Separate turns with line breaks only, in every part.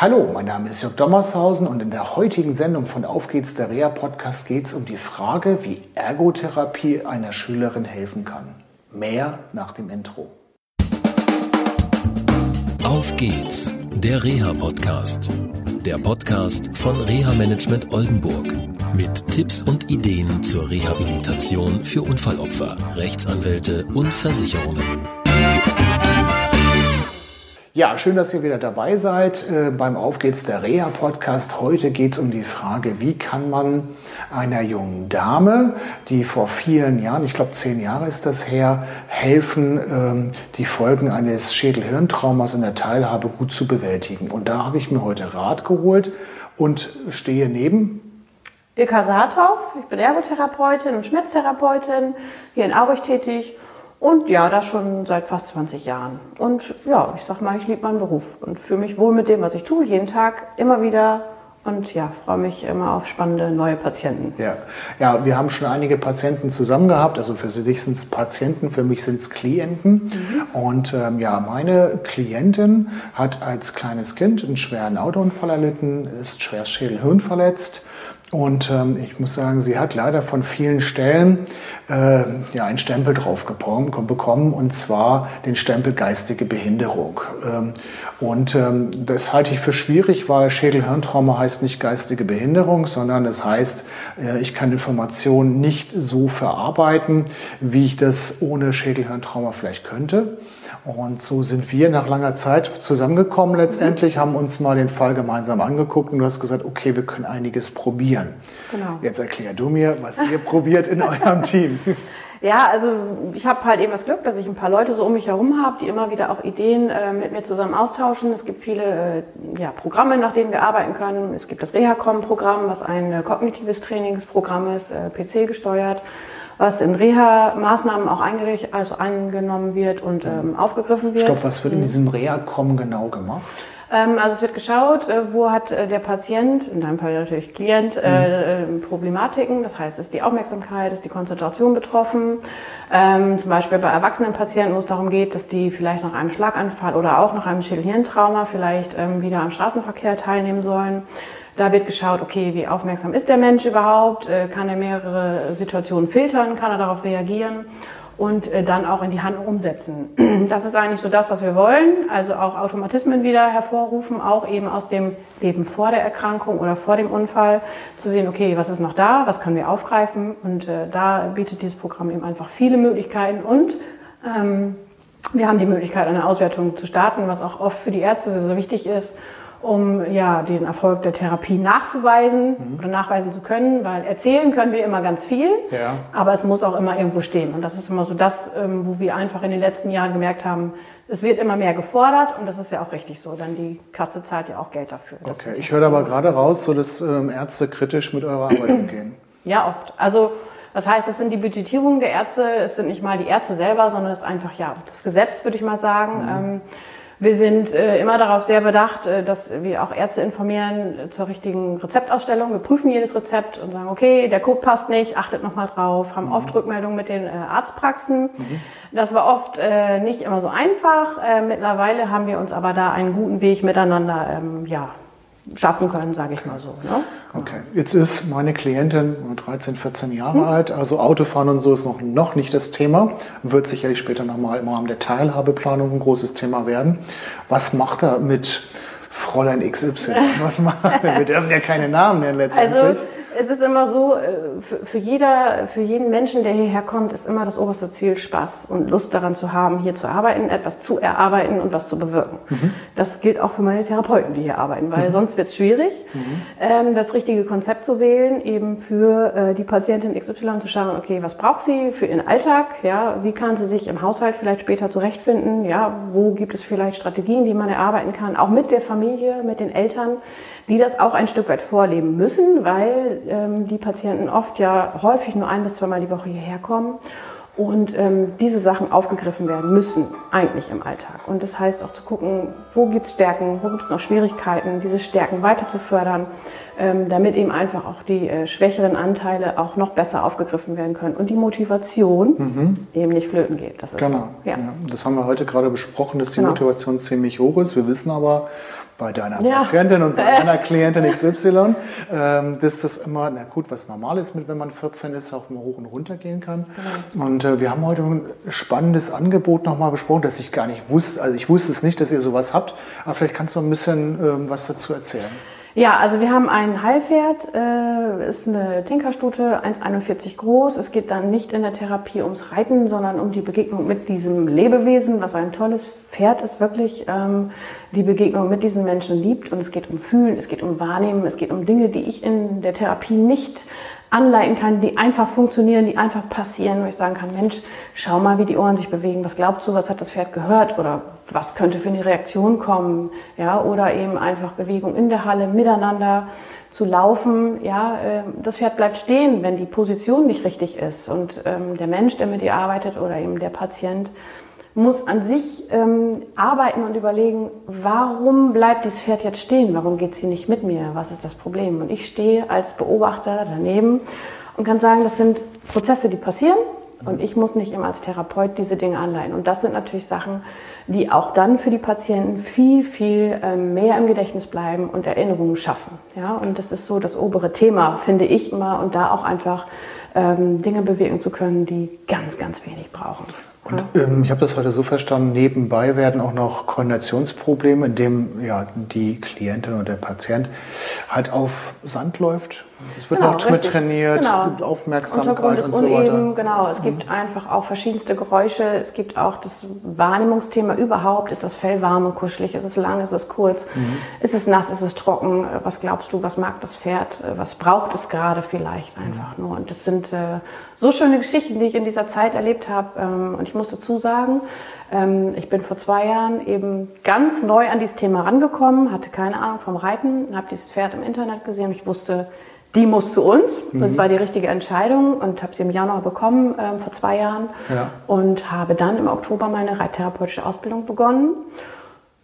Hallo, mein Name ist Jörg Dommershausen und in der heutigen Sendung von Auf geht's der Reha Podcast geht es um die Frage, wie Ergotherapie einer Schülerin helfen kann. Mehr nach dem Intro.
Auf geht's, der Reha Podcast. Der Podcast von Reha Management Oldenburg mit Tipps und Ideen zur Rehabilitation für Unfallopfer, Rechtsanwälte und Versicherungen.
Ja, schön, dass ihr wieder dabei seid äh, beim Auf geht's der Reha Podcast. Heute geht es um die Frage, wie kann man einer jungen Dame, die vor vielen Jahren, ich glaube zehn Jahre ist das her, helfen, ähm, die Folgen eines Schädelhirntraumas in der Teilhabe gut zu bewältigen. Und da habe ich mir heute Rat geholt und stehe neben
Ilka Saathoff. Ich bin Ergotherapeutin und Schmerztherapeutin, hier in Aurich tätig und ja, das schon seit fast 20 Jahren. Und ja, ich sag mal, ich liebe meinen Beruf und fühle mich wohl mit dem, was ich tue, jeden Tag, immer wieder. Und ja, freue mich immer auf spannende neue Patienten.
Ja. ja, wir haben schon einige Patienten zusammen gehabt. Also für dich sind es Patienten, für mich sind es Klienten. Mhm. Und ähm, ja, meine Klientin hat als kleines Kind einen schweren Autounfall erlitten, ist schwer Schädelhirn verletzt und ähm, ich muss sagen, sie hat leider von vielen Stellen äh, ja, einen Stempel drauf bekommen, und zwar den Stempel geistige Behinderung. Ähm, und ähm, das halte ich für schwierig, weil Schädelhirntrauma heißt nicht geistige Behinderung, sondern es heißt, äh, ich kann Informationen nicht so verarbeiten, wie ich das ohne Schädelhirntrauma vielleicht könnte. Und so sind wir nach langer Zeit zusammengekommen letztendlich, haben uns mal den Fall gemeinsam angeguckt und du hast gesagt, okay, wir können einiges probieren. Genau. Jetzt erklär du mir, was ihr probiert in eurem Team.
Ja, also ich habe halt eben das Glück, dass ich ein paar Leute so um mich herum habe, die immer wieder auch Ideen äh, mit mir zusammen austauschen. Es gibt viele äh, ja, Programme, nach denen wir arbeiten können. Es gibt das Reha-Com-Programm, was ein äh, kognitives Trainingsprogramm ist, äh, PC gesteuert was in Reha-Maßnahmen auch also angenommen wird und ähm, aufgegriffen wird.
Stopp, was wird in diesem Reha-Com genau gemacht?
Ähm, also es wird geschaut, äh, wo hat äh, der Patient, in deinem Fall natürlich Klient, äh, mhm. Problematiken. Das heißt, ist die Aufmerksamkeit, ist die Konzentration betroffen. Ähm, zum Beispiel bei erwachsenen Patienten, wo es darum geht, dass die vielleicht nach einem Schlaganfall oder auch nach einem Schädelhirntrauma vielleicht ähm, wieder am Straßenverkehr teilnehmen sollen. Da wird geschaut, okay, wie aufmerksam ist der Mensch überhaupt? Kann er mehrere Situationen filtern? Kann er darauf reagieren? Und äh, dann auch in die Handlung umsetzen. Das ist eigentlich so das, was wir wollen. Also auch Automatismen wieder hervorrufen, auch eben aus dem Leben vor der Erkrankung oder vor dem Unfall zu sehen, okay, was ist noch da? Was können wir aufgreifen? Und äh, da bietet dieses Programm eben einfach viele Möglichkeiten und ähm, wir haben die Möglichkeit, eine Auswertung zu starten, was auch oft für die Ärzte so wichtig ist um ja den Erfolg der Therapie nachzuweisen mhm. oder nachweisen zu können, weil erzählen können wir immer ganz viel, ja. aber es muss auch immer irgendwo stehen. Und das ist immer so das, ähm, wo wir einfach in den letzten Jahren gemerkt haben, es wird immer mehr gefordert und das ist ja auch richtig so. Dann die Kasse zahlt ja auch Geld dafür.
Okay, ich höre aber gerade raus, so dass ähm, Ärzte kritisch mit eurer Arbeit umgehen.
Ja, oft. Also das heißt, es sind die Budgetierungen der Ärzte, es sind nicht mal die Ärzte selber, sondern es ist einfach ja das Gesetz, würde ich mal sagen. Mhm. Ähm, wir sind äh, immer darauf sehr bedacht, äh, dass wir auch Ärzte informieren äh, zur richtigen Rezeptausstellung. Wir prüfen jedes Rezept und sagen, okay, der Code passt nicht, achtet nochmal drauf, haben mhm. oft Rückmeldungen mit den äh, Arztpraxen. Mhm. Das war oft äh, nicht immer so einfach. Äh, mittlerweile haben wir uns aber da einen guten Weg miteinander ähm, ja, schaffen können, sage ich mal so. Ne?
Okay, jetzt ist meine Klientin 13, 14 Jahre hm. alt, also Autofahren und so ist noch, noch nicht das Thema, wird sicherlich später nochmal im Rahmen der Teilhabeplanung ein großes Thema werden. Was macht er mit Fräulein XY? Was macht er? Wir dürfen ja keine Namen nennen letztendlich.
Also, es ist immer so, äh, für, für, jeder, für jeden Menschen, der hierher kommt, ist immer das oberste Ziel Spaß und Lust daran zu haben, hier zu arbeiten, etwas zu erarbeiten und was zu bewirken. Mhm. Das gilt auch für meine Therapeuten, die hier arbeiten, weil mhm. sonst wird es schwierig, mhm. ähm, das richtige Konzept zu wählen, eben für äh, die Patientin XY zu schauen, okay, was braucht sie für ihren Alltag, ja, wie kann sie sich im Haushalt vielleicht später zurechtfinden, ja, wo gibt es vielleicht Strategien, die man erarbeiten kann, auch mit der Familie, mit den Eltern, die das auch ein Stück weit vorleben müssen, weil ähm, die Patienten oft ja häufig nur ein bis zweimal die Woche hierher kommen und ähm, diese Sachen aufgegriffen werden müssen, eigentlich im Alltag. Und das heißt auch zu gucken, wo gibt es Stärken, wo gibt es noch Schwierigkeiten, diese Stärken weiter zu fördern, ähm, damit eben einfach auch die äh, schwächeren Anteile auch noch besser aufgegriffen werden können und die Motivation mhm. eben nicht flöten geht.
Das ist genau. Ja. ja. Das haben wir heute gerade besprochen, dass die genau. Motivation ziemlich hoch ist. Wir wissen aber, bei deiner
Ja.
Patientin und bei deiner Klientin XY, ähm, dass das immer, na gut, was normal ist, mit, wenn man 14 ist, auch mal hoch und runter gehen kann. Und äh, wir haben heute ein spannendes Angebot nochmal besprochen, das ich gar nicht wusste. Also ich wusste es nicht, dass ihr sowas habt, aber vielleicht kannst du ein bisschen ähm, was dazu erzählen.
Ja, also wir haben ein Heilpferd, äh, ist eine Tinkerstute, 1,41 groß. Es geht dann nicht in der Therapie ums Reiten, sondern um die Begegnung mit diesem Lebewesen, was ein tolles Pferd ist, wirklich ähm, die Begegnung mit diesen Menschen liebt. Und es geht um Fühlen, es geht um Wahrnehmen, es geht um Dinge, die ich in der Therapie nicht anleiten kann, die einfach funktionieren, die einfach passieren, wo ich sagen kann, Mensch, schau mal, wie die Ohren sich bewegen. Was glaubst du, was hat das Pferd gehört? Oder was könnte für eine Reaktion kommen? Ja, oder eben einfach Bewegung in der Halle miteinander zu laufen. Ja, äh, das Pferd bleibt stehen, wenn die Position nicht richtig ist. Und ähm, der Mensch, der mit dir arbeitet oder eben der Patient, muss an sich ähm, arbeiten und überlegen, warum bleibt dieses Pferd jetzt stehen? Warum geht sie nicht mit mir? Was ist das Problem? Und ich stehe als Beobachter daneben und kann sagen, das sind Prozesse, die passieren. Und ich muss nicht immer als Therapeut diese Dinge anleiten. Und das sind natürlich Sachen, die auch dann für die Patienten viel, viel ähm, mehr im Gedächtnis bleiben und Erinnerungen schaffen. Ja, und das ist so das obere Thema, finde ich immer. Und da auch einfach ähm, Dinge bewegen zu können, die ganz, ganz wenig brauchen.
Und ähm, ich habe das heute so verstanden, nebenbei werden auch noch Koordinationsprobleme, indem ja, die Klientin oder der Patient halt auf Sand läuft. Es wird
Genau,
noch mit trainiert,
Genau.
gibt Aufmerksamkeit
Untergrund ist
und so
uneben,
weiter.
genau. Es gibt einfach auch verschiedenste Geräusche. Es gibt auch das Wahrnehmungsthema überhaupt. Ist das Fell warm und kuschelig? Ist es lang? Ist es kurz?
Mhm.
Ist es nass? Ist es trocken? Was glaubst du? Was mag das Pferd? Was braucht es gerade vielleicht
Mhm.
einfach nur? Und das sind äh, so schöne Geschichten, die ich in dieser Zeit erlebt habe. Ähm, und ich muss dazu sagen, ähm, ich bin vor zwei Jahren eben ganz neu an dieses Thema rangekommen, hatte keine Ahnung vom Reiten, habe dieses Pferd im Internet gesehen und ich wusste, die muss zu uns. Das war die richtige Entscheidung und habe sie im Januar bekommen, ähm, vor zwei Jahren.
Ja.
Und habe dann im Oktober meine reittherapeutische Ausbildung begonnen.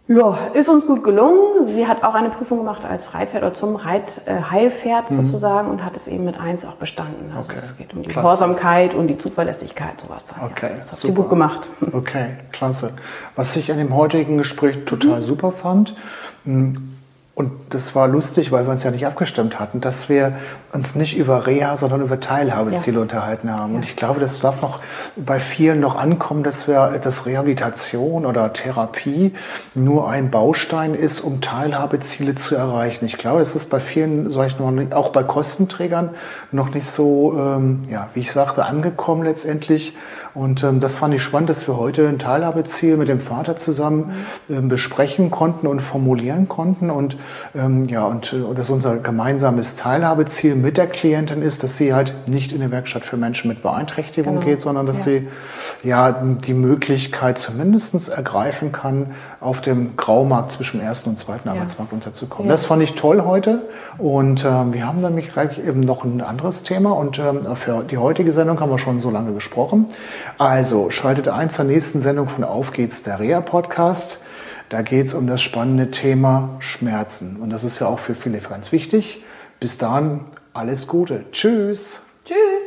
Ja, ist uns gut gelungen. Sie hat auch eine Prüfung gemacht als Reitpferd oder zum Reit, äh, Heilpferd sozusagen und hat es eben mit eins auch bestanden. Also
Okay.
es geht um die
Klasse.
Gehorsamkeit und die Zuverlässigkeit, sowas.
Okay,
ja, das hat sie
super.
gut gemacht.
Okay, klasse. Was ich an dem heutigen Gespräch total super fand, mh, und das war lustig, weil wir uns ja nicht abgestimmt hatten, dass wir uns nicht über Reha, sondern über Teilhabeziele
Ja.
unterhalten haben. Und ich glaube, das darf noch bei vielen noch ankommen, dass wir, dass Rehabilitation oder Therapie nur ein Baustein ist, um Teilhabeziele zu erreichen. Ich glaube, das ist bei vielen solchen, noch nicht- auch bei Kostenträgern, noch nicht so, ähm, ja, wie ich sagte, angekommen letztendlich. Und ähm, das fand ich spannend, dass wir heute ein Teilhabeziel mit dem Vater zusammen ähm, besprechen konnten und formulieren konnten. Und ähm, ja, und äh, dass unser gemeinsames Teilhabeziel mit der Klientin ist, dass sie halt nicht in eine Werkstatt für Menschen mit Beeinträchtigung
Genau.
geht, sondern dass
Ja.
sie ja die Möglichkeit zumindest ergreifen kann, auf dem Graumarkt zwischen dem ersten und zweiten
Ja.
Arbeitsmarkt unterzukommen.
Ja.
Das fand ich toll heute. Und ähm, wir haben nämlich gleich eben noch ein anderes Thema. Und ähm, für die heutige Sendung haben wir schon so lange gesprochen. Also schaltet ein zur nächsten Sendung von Auf geht's, der Reha-Podcast. Da geht's um das spannende Thema Schmerzen. Und das ist ja auch für viele ganz wichtig. Bis dahin, alles Gute. Tschüss.
Tschüss!